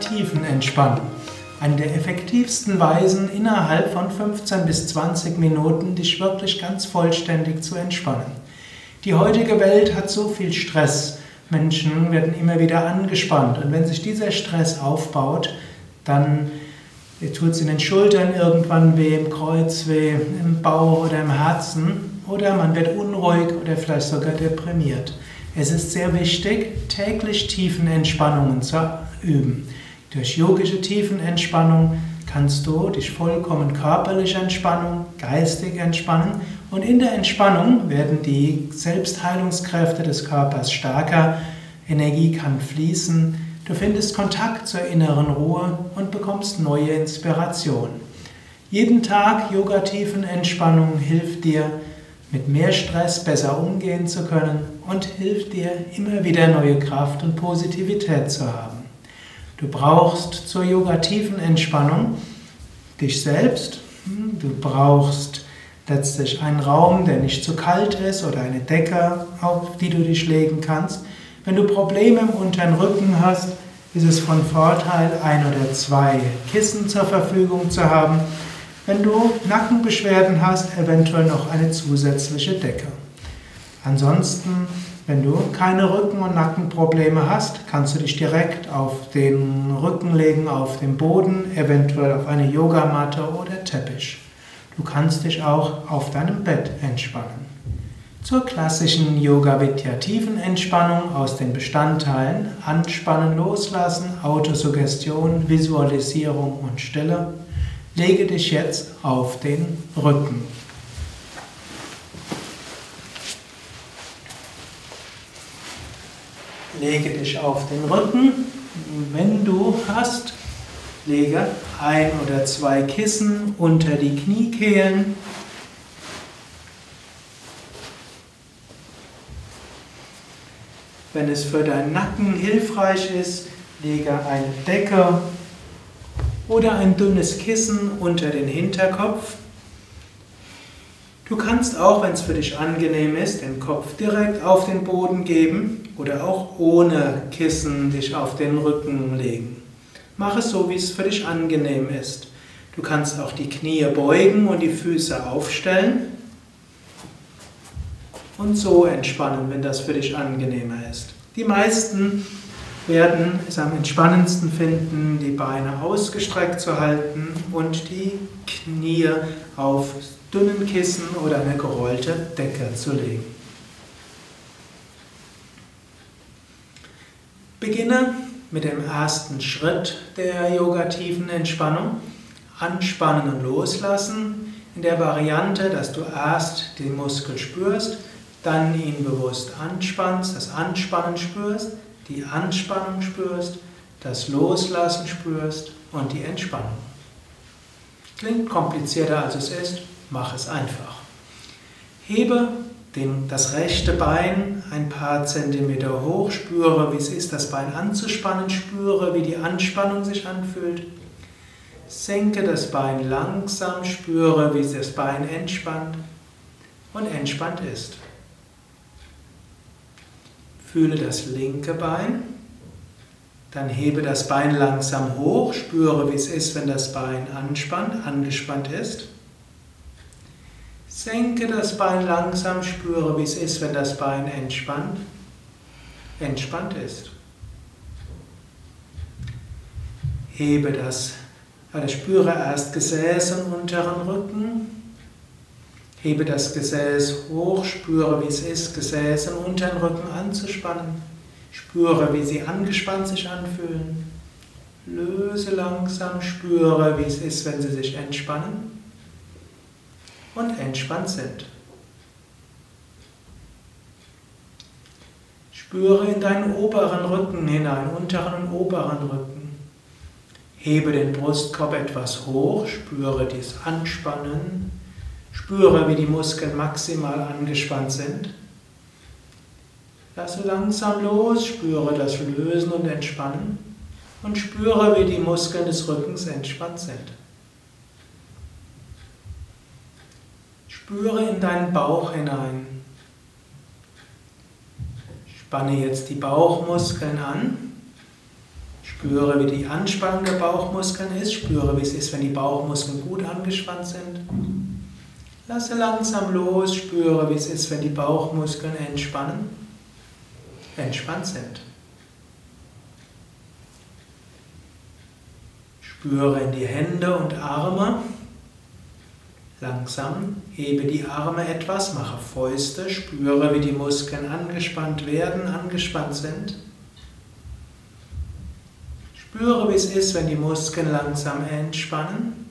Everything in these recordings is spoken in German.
Tiefenentspannung. Eine der effektivsten Weisen, innerhalb von 15 bis 20 Minuten dich wirklich ganz vollständig zu entspannen. Die heutige Welt hat so viel Stress. Menschen werden immer wieder angespannt und wenn sich dieser Stress aufbaut, dann tut es in den Schultern irgendwann weh, im Kreuz weh, im Bauch oder im Herzen oder man wird unruhig oder vielleicht sogar deprimiert. Es ist sehr wichtig, täglich Tiefenentspannungen zu üben. Durch yogische Tiefenentspannung kannst du dich vollkommen körperlich entspannen, geistig entspannen und in der Entspannung werden die Selbstheilungskräfte des Körpers stärker, Energie kann fließen, du findest Kontakt zur inneren Ruhe und bekommst neue Inspiration. Jeden Tag Yoga-Tiefenentspannung hilft dir, mit mehr Stress besser umgehen zu können und hilft dir, immer wieder neue Kraft und Positivität zu haben. Du brauchst zur yoga-tiefen Entspannung dich selbst, du brauchst letztlich einen Raum, der nicht zu kalt ist oder eine Decke, auf die du dich legen kannst. Wenn du Probleme im unteren Rücken hast, ist es von Vorteil, ein oder zwei Kissen zur Verfügung zu haben wenn du Nackenbeschwerden hast, eventuell noch eine zusätzliche Decke. Ansonsten, wenn du keine Rücken- und Nackenprobleme hast, kannst du dich direkt auf den Rücken legen, auf den Boden, eventuell auf eine Yogamatte oder Teppich. Du kannst dich auch auf deinem Bett entspannen. Zur klassischen Yoga Vidya Tiefenentspannung aus den Bestandteilen Anspannen, Loslassen, Autosuggestion, Visualisierung und Stille Lege dich jetzt auf den Rücken. Lege dich auf den Rücken. Wenn du hast, lege ein oder zwei Kissen unter die Kniekehlen. Wenn es für deinen Nacken hilfreich ist, lege eine Decke oder ein dünnes Kissen unter den Hinterkopf. Du kannst auch, wenn es für dich angenehm ist, den Kopf direkt auf den Boden geben oder auch ohne Kissen dich auf den Rücken legen. Mach es so, wie es für dich angenehm ist. Du kannst auch die Knie beugen und die Füße aufstellen und so entspannen, wenn das für dich angenehmer ist. Die meisten werden es am entspannendsten finden, die Beine ausgestreckt zu halten und die Knie auf dünnen Kissen oder eine gerollte Decke zu legen. Beginne mit dem ersten Schritt der yogatiefen Entspannung. Anspannen und loslassen in der Variante, dass du erst den Muskel spürst, dann ihn bewusst anspannst, das Anspannen spürst, die Anspannung spürst, das Loslassen spürst und die Entspannung. Klingt komplizierter als es ist, mach es einfach. Hebe den, das rechte Bein ein paar Zentimeter hoch, spüre, wie es ist, das Bein anzuspannen, spüre, wie die Anspannung sich anfühlt. Senke das Bein langsam, spüre, wie das Bein entspannt und entspannt ist. Fühle das linke Bein. Dann hebe das Bein langsam hoch, spüre, wie es ist, wenn das Bein anspannt, angespannt ist. Senke das Bein langsam, spüre, wie es ist, wenn das Bein entspannt, entspannt ist. Hebe das, also spüre erst Gesäß und unteren Rücken, Hebe das Gesäß hoch, spüre, wie es ist, Gesäß und unteren Rücken anzuspannen. Spüre, wie sie angespannt sich anfühlen. Löse langsam, spüre, wie es ist, wenn sie sich entspannen und entspannt sind. Spüre in deinen oberen Rücken hinein, unteren und oberen Rücken. Hebe den Brustkorb etwas hoch, spüre dies Anspannen Spüre, wie die Muskeln maximal angespannt sind. Lasse langsam los, spüre das Lösen und Entspannen und spüre, wie die Muskeln des Rückens entspannt sind. Spüre in deinen Bauch hinein. Spanne jetzt die Bauchmuskeln an. Spüre, wie die Anspannung der Bauchmuskeln ist. Spüre, wie es ist, wenn die Bauchmuskeln gut angespannt sind. Lasse langsam los. Spüre, wie es ist, wenn die Bauchmuskeln entspannen, entspannt sind. Spüre in die Hände und Arme. Langsam hebe die Arme etwas, mache Fäuste, spüre, wie die Muskeln angespannt werden, angespannt sind. Spüre, wie es ist, wenn die Muskeln langsam entspannen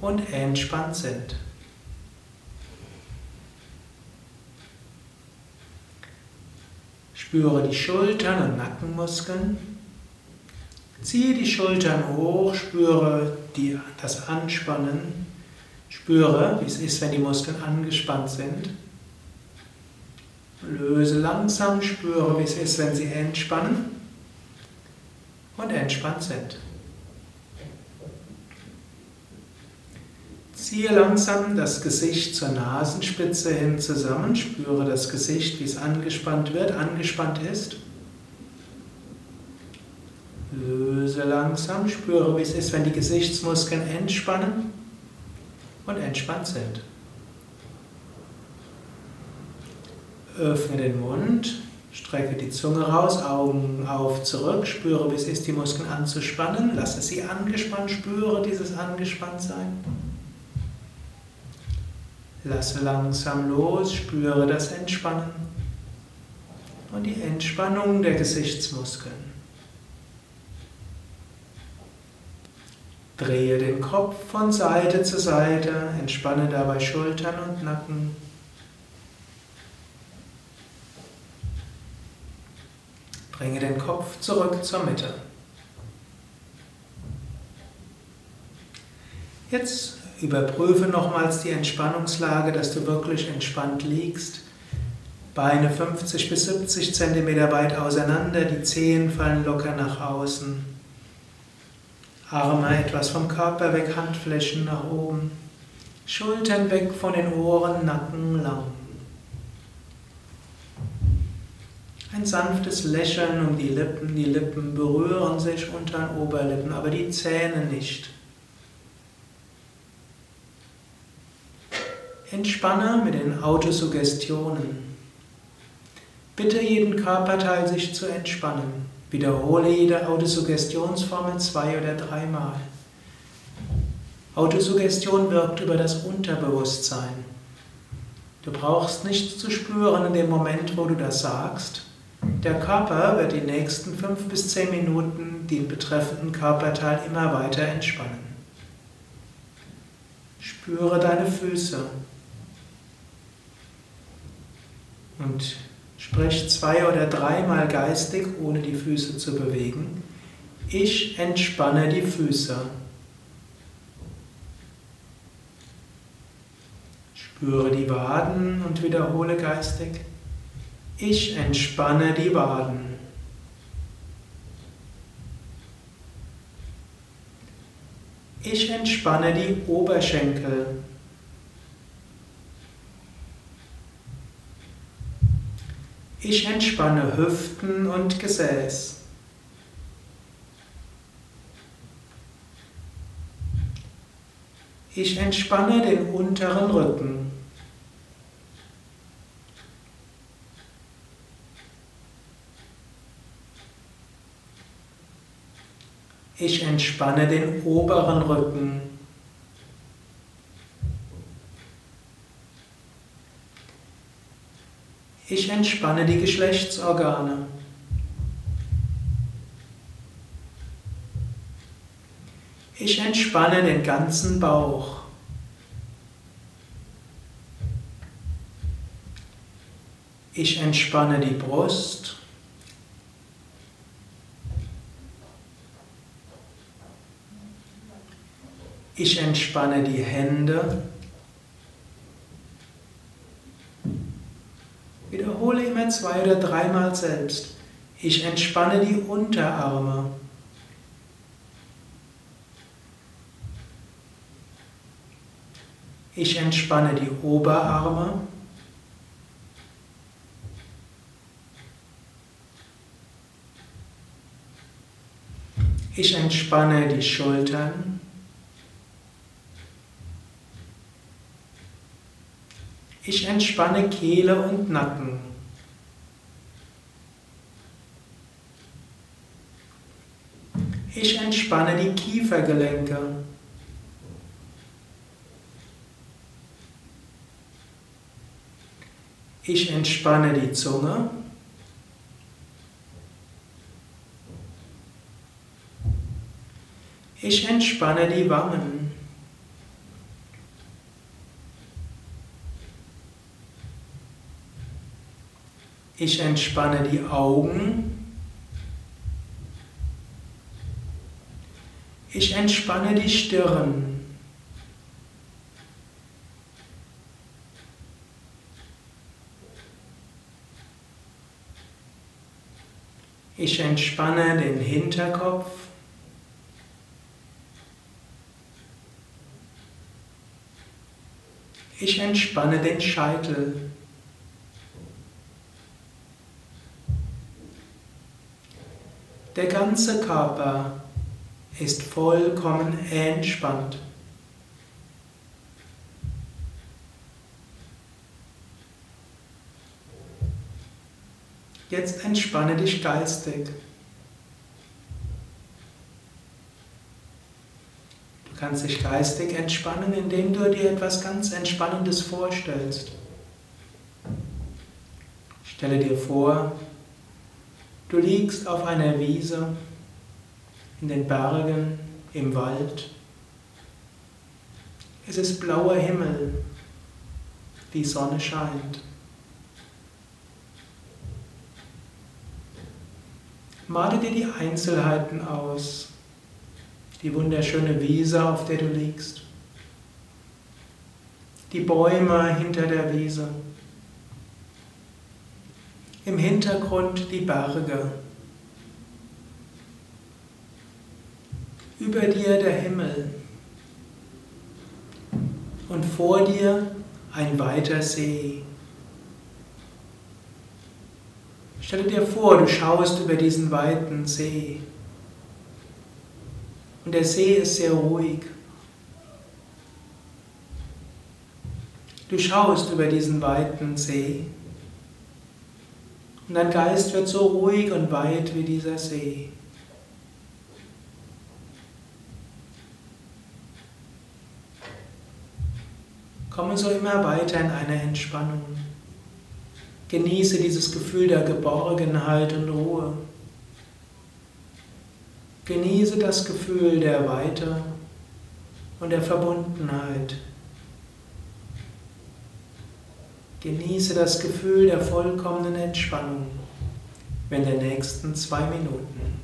und entspannt sind. Spüre die Schultern und Nackenmuskeln. Ziehe die Schultern hoch, spüre die, das Anspannen, spüre, wie es ist, wenn die Muskeln angespannt sind. Löse langsam, spüre, wie es ist, wenn sie entspannen und entspannt sind. Ziehe langsam das Gesicht zur Nasenspitze hin zusammen, spüre das Gesicht, wie es angespannt wird, angespannt ist. Löse langsam, spüre, wie es ist, wenn die Gesichtsmuskeln entspannen und entspannt sind. Öffne den Mund, strecke die Zunge raus, Augen auf, zurück, spüre, wie es ist, die Muskeln anzuspannen, lasse sie angespannt, spüre dieses Angespanntsein. Lasse langsam los, spüre das Entspannen und die Entspannung der Gesichtsmuskeln. Drehe den Kopf von Seite zu Seite, entspanne dabei Schultern und Nacken. Bringe den Kopf zurück zur Mitte. Jetzt überprüfe nochmals die Entspannungslage, dass du wirklich entspannt liegst. Beine 50 bis 70 cm weit auseinander, die Zehen fallen locker nach außen. Arme etwas vom Körper weg, Handflächen nach oben. Schultern weg von den Ohren, Nacken lang. Ein sanftes Lächeln um die Lippen. Die Lippen berühren sich unter den Oberlippen, aber die Zähne nicht. Entspanne mit den Autosuggestionen. Bitte jeden Körperteil sich zu entspannen. Wiederhole jede Autosuggestionsformel zwei oder dreimal. Autosuggestion wirkt über das Unterbewusstsein. Du brauchst nichts zu spüren in dem Moment, wo du das sagst. Der Körper wird die nächsten fünf bis zehn Minuten den betreffenden Körperteil immer weiter entspannen. Spüre deine Füße und Sprich zwei oder dreimal geistig, ohne die Füße zu bewegen. Ich entspanne die Füße. Spüre die Waden und wiederhole geistig. Ich entspanne die Waden. Ich entspanne die Oberschenkel. Ich entspanne Hüften und Gesäß. Ich entspanne den unteren Rücken. Ich entspanne den oberen Rücken. Ich entspanne die Geschlechtsorgane. Ich entspanne den ganzen Bauch. Ich entspanne die Brust. Ich entspanne die Hände. Wiederhole immer zwei oder dreimal selbst. Ich entspanne die Unterarme. Ich entspanne die Oberarme. Ich entspanne die Schultern. Ich entspanne Kehle und Nacken. Ich entspanne die Kiefergelenke. Ich entspanne die Zunge. Ich entspanne die Wangen. Ich entspanne die Augen. Ich entspanne die Stirn. Ich entspanne den Hinterkopf. Ich entspanne den Scheitel. Der ganze Körper ist vollkommen entspannt. Jetzt entspanne dich geistig. Du kannst dich geistig entspannen, indem du dir etwas ganz Entspannendes vorstellst. Stelle dir vor, du liegst auf einer Wiese in den Bergen, im Wald. Es ist blauer Himmel, die Sonne scheint. Male dir die Einzelheiten aus, die wunderschöne Wiese, auf der du liegst, die Bäume hinter der Wiese, im Hintergrund die Berge, über dir der Himmel und vor dir ein weiter See. Stelle dir vor, du schaust über diesen weiten See und der See ist sehr ruhig. Du schaust über diesen weiten See und dein Geist wird so ruhig und weit wie dieser See. Komme so immer weiter in eine Entspannung. Genieße dieses Gefühl der Geborgenheit und Ruhe. Genieße das Gefühl der Weite und der Verbundenheit. Genieße das Gefühl der vollkommenen Entspannung in den nächsten zwei Minuten.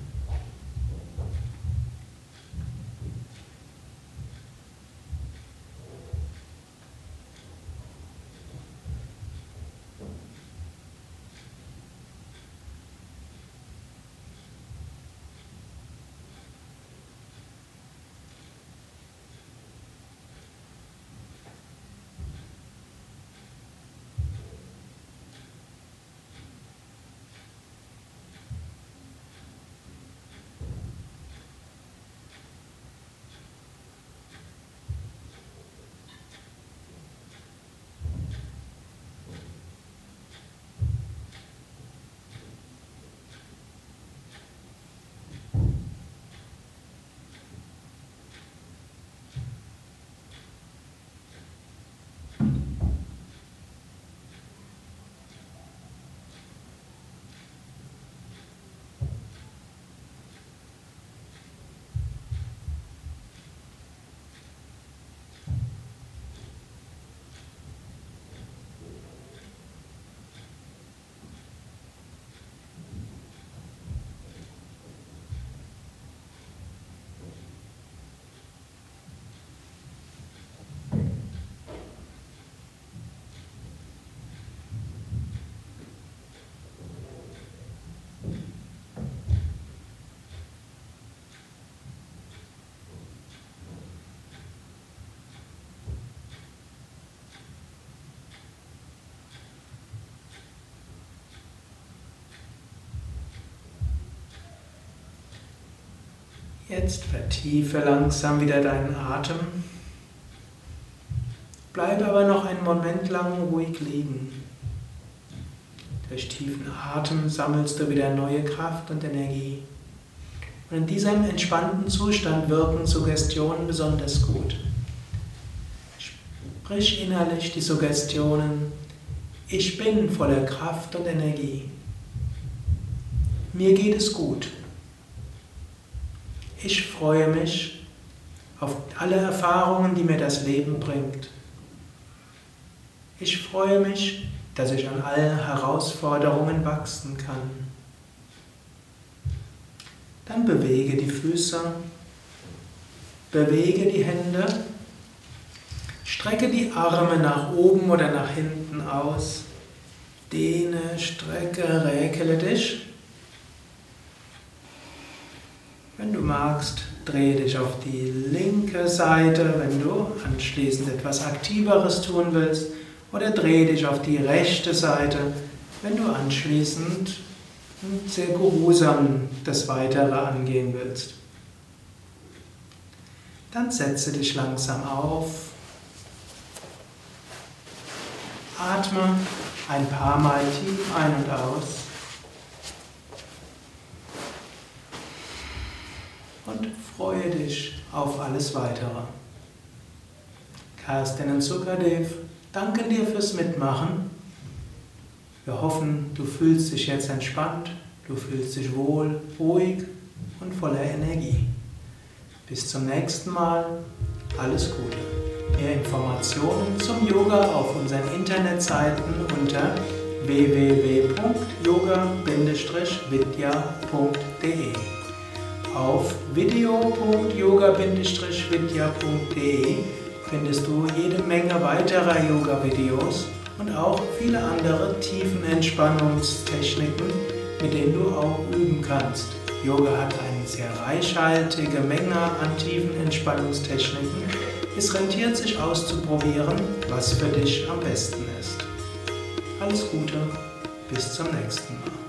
Jetzt vertiefe langsam wieder deinen Atem. Bleibe aber noch einen Moment lang ruhig liegen. Durch tiefen Atem sammelst du wieder neue Kraft und Energie. Und in diesem entspannten Zustand wirken Suggestionen besonders gut. Sprich innerlich die Suggestionen, ich bin voller Kraft und Energie. Mir geht es gut. Ich freue mich auf alle Erfahrungen, die mir das Leben bringt. Ich freue mich, dass ich an allen Herausforderungen wachsen kann. Dann bewege die Füße, bewege die Hände, strecke die Arme nach oben oder nach hinten aus, dehne, strecke, räkele dich. Wenn du magst, drehe dich auf die linke Seite, wenn du anschließend etwas Aktiveres tun willst, oder drehe dich auf die rechte Seite, wenn du anschließend sehr geruhsam das Weitere angehen willst. Dann setze dich langsam auf, atme ein paar Mal tief ein und aus. und freue dich auf alles Weitere. Kerstin und Zuckerdev danken dir fürs Mitmachen. Wir hoffen, du fühlst dich jetzt entspannt, du fühlst dich wohl, ruhig und voller Energie. Bis zum nächsten Mal, alles Gute. Mehr Informationen zum Yoga auf unseren Internetseiten unter www.yoga-vidya.de auf video.yoga-vidya.de findest du jede Menge weiterer Yoga-Videos und auch viele andere Tiefenentspannungstechniken, mit denen du auch üben kannst. Yoga hat eine sehr reichhaltige Menge an Tiefenentspannungstechniken. Es rentiert sich auszuprobieren, was für dich am besten ist. Alles Gute, bis zum nächsten Mal.